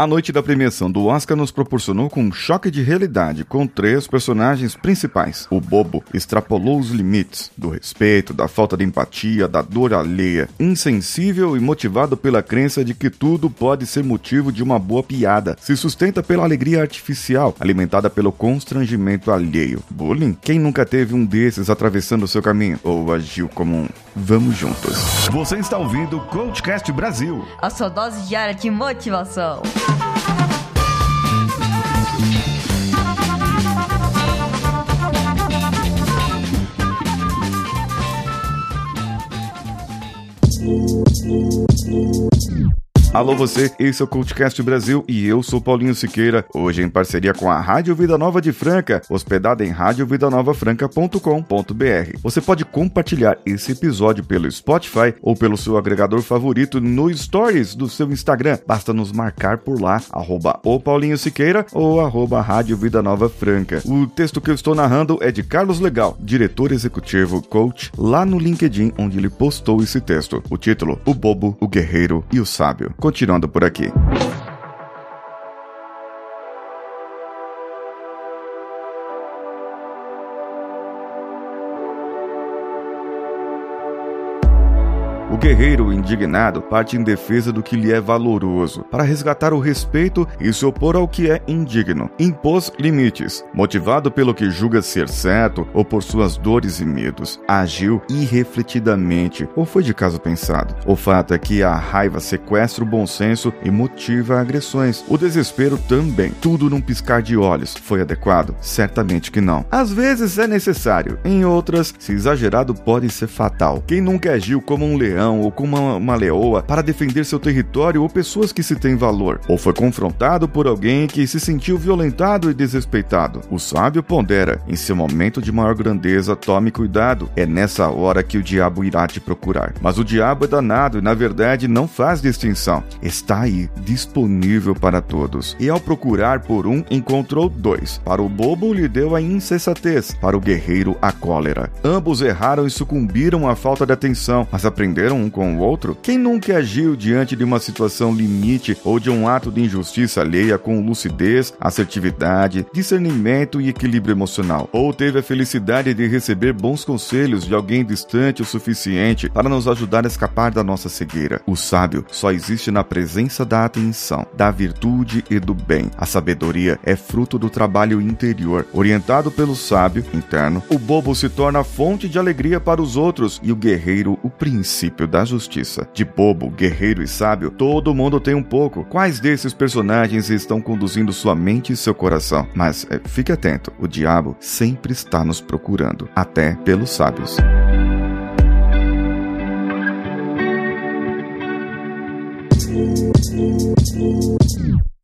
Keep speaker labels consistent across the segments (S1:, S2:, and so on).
S1: A noite da premiação do Oscar nos proporcionou com um choque de realidade com três personagens principais. O bobo extrapolou os limites do respeito, da falta de empatia, da dor alheia, insensível e motivado pela crença de que tudo pode ser motivo de uma boa piada. Se sustenta pela alegria artificial, alimentada pelo constrangimento alheio. Bullying? Quem nunca teve um desses atravessando o seu caminho? Ou agiu como um vamos juntos? Você está ouvindo o Coachcast Brasil.
S2: A sua dose diária de motivação.
S1: Alô você, esse é o Cultcast Brasil e eu sou Paulinho Siqueira, hoje em parceria com a Rádio Vida Nova de Franca, hospedada em radiovidanovafranca.com.br. Você pode compartilhar esse episódio pelo Spotify ou pelo seu agregador favorito no Stories do seu Instagram. Basta nos marcar por lá, arroba o Paulinho Siqueira ou arroba Rádio Vida Nova Franca. O texto que eu estou narrando é de Carlos Legal, diretor executivo coach, lá no LinkedIn onde ele postou esse texto. O título, O Bobo, o Guerreiro e o Sábio. Continuando por aqui. O guerreiro indignado parte em defesa do que lhe é valoroso, para resgatar o respeito e se opor ao que é indigno. Impôs limites, motivado pelo que julga ser certo ou por suas dores e medos. Agiu irrefletidamente ou foi de caso pensado. O fato é que a raiva sequestra o bom senso e motiva agressões. O desespero também. Tudo num piscar de olhos. Foi adequado? Certamente que não. Às vezes é necessário, em outras, se exagerado, pode ser fatal. Quem nunca agiu como um leão leão ou com uma, uma leoa para defender seu território ou pessoas que se têm valor, ou foi confrontado por alguém que se sentiu violentado e desrespeitado. O sábio pondera: em seu momento de maior grandeza, tome cuidado. É nessa hora que o diabo irá te procurar. Mas o diabo é danado e, na verdade, não faz distinção. Está aí, disponível para todos. E ao procurar por um, encontrou dois. Para o bobo, lhe deu a insensatez, para o guerreiro, a cólera. Ambos erraram e sucumbiram à falta de atenção, mas aprenderam um com o outro? Quem nunca agiu diante de uma situação limite ou de um ato de injustiça alheia com lucidez, assertividade, discernimento e equilíbrio emocional? Ou teve a felicidade de receber bons conselhos de alguém distante o suficiente para nos ajudar a escapar da nossa cegueira? O sábio só existe na presença da atenção, da virtude e do bem. A sabedoria é fruto do trabalho interior. Orientado pelo sábio interno, o bobo se torna fonte de alegria para os outros e o guerreiro o princípio princípio da justiça. De bobo, guerreiro e sábio, todo mundo tem um pouco. Quais desses personagens estão conduzindo sua mente e seu coração? Mas é, fique atento, o diabo sempre está nos procurando, até pelos sábios.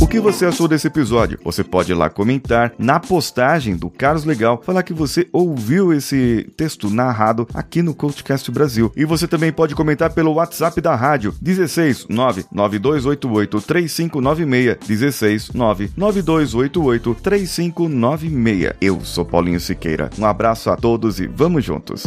S1: O que você achou desse episódio? Você pode ir lá comentar na postagem do Carlos Legal, falar que você ouviu esse texto narrado aqui no Coachcast Brasil. E você também pode comentar pelo WhatsApp da rádio 16 99288 3596 16 99288 3596. Eu sou Paulinho Siqueira. Um abraço a todos e vamos juntos.